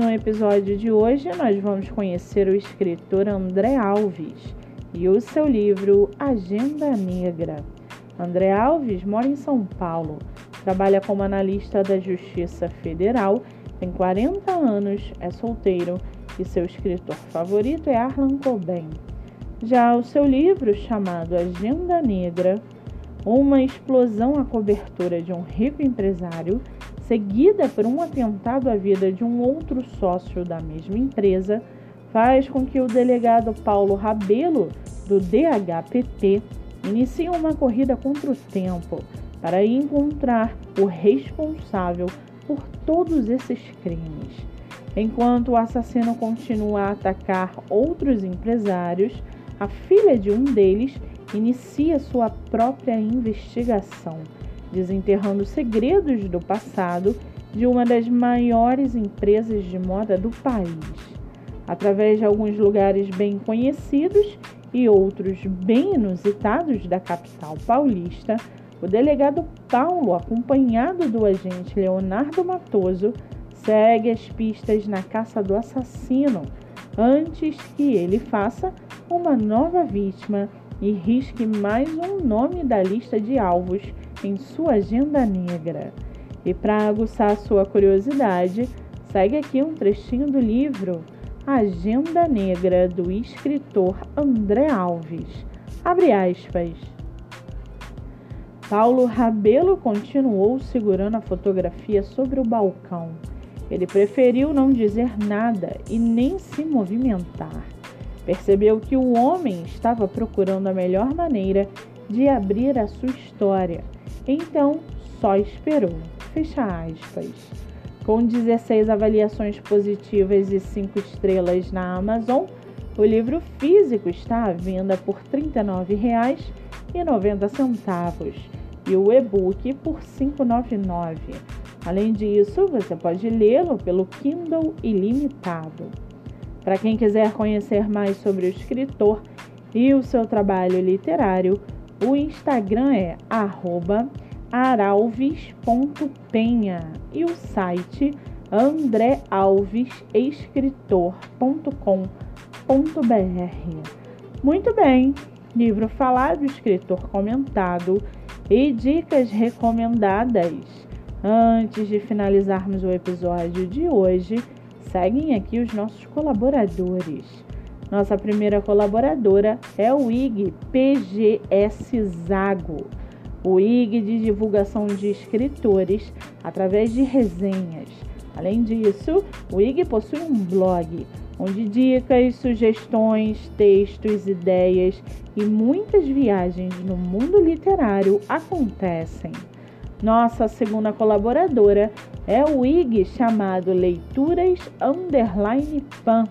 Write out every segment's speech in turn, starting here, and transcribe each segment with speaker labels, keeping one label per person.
Speaker 1: No episódio de hoje, nós vamos conhecer o escritor André Alves e o seu livro Agenda Negra. André Alves mora em São Paulo, trabalha como analista da Justiça Federal, tem 40 anos, é solteiro e seu escritor favorito é Arlan Coben. Já o seu livro, chamado Agenda Negra, uma explosão à cobertura de um rico empresário, seguida por um atentado à vida de um outro sócio da mesma empresa, faz com que o delegado Paulo Rabelo, do DHPP, inicie uma corrida contra o tempo para encontrar o responsável por todos esses crimes. Enquanto o assassino continua a atacar outros empresários, a filha de um deles inicia sua própria investigação desenterrando segredos do passado de uma das maiores empresas de moda do país. Através de alguns lugares bem conhecidos e outros bem inusitados da capital paulista, o delegado Paulo, acompanhado do agente Leonardo Matoso, segue as pistas na caça do assassino antes que ele faça uma nova vítima e risque mais um nome da lista de alvos em sua agenda negra. E para aguçar sua curiosidade, segue aqui um trechinho do livro Agenda Negra do escritor André Alves. Abre aspas. Paulo Rabelo continuou segurando a fotografia sobre o balcão. Ele preferiu não dizer nada e nem se movimentar. Percebeu que o homem estava procurando a melhor maneira de abrir a sua história então, só esperou. Fecha aspas. Com 16 avaliações positivas e 5 estrelas na Amazon, o livro físico está à venda por R$ 39,90 e o e-book por R$ 5,99. Além disso, você pode lê-lo pelo Kindle Ilimitado. Para quem quiser conhecer mais sobre o escritor e o seu trabalho literário, o Instagram é aralves.penha e o site andrealvesescritor.com.br. Muito bem, livro falado, escritor comentado e dicas recomendadas. Antes de finalizarmos o episódio de hoje, seguem aqui os nossos colaboradores. Nossa primeira colaboradora é o IG PGS Zago, o IG de divulgação de escritores através de resenhas. Além disso, o IG possui um blog onde dicas, sugestões, textos, ideias e muitas viagens no mundo literário acontecem. Nossa segunda colaboradora é o IG chamado Leituras Underline Pan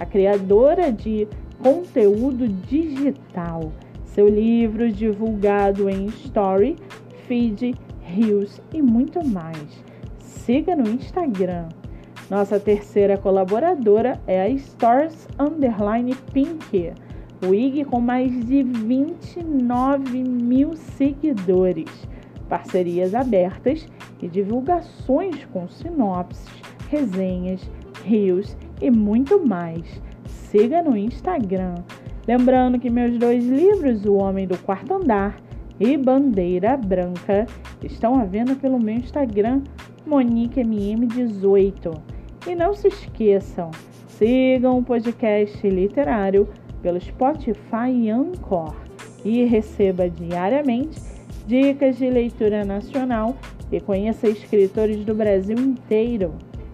Speaker 1: a criadora de conteúdo digital. Seu livro divulgado em Story, Feed, Reels e muito mais. Siga no Instagram. Nossa terceira colaboradora é a Stores Underline Pink, o IG com mais de 29 mil seguidores, parcerias abertas e divulgações com sinopses, resenhas, reels e muito mais. Siga no Instagram. Lembrando que meus dois livros, O Homem do Quarto Andar e Bandeira Branca, estão à venda pelo meu Instagram, MoniqueMM18. E não se esqueçam, sigam o podcast literário pelo Spotify e Anchor e receba diariamente dicas de leitura nacional e conheça escritores do Brasil inteiro.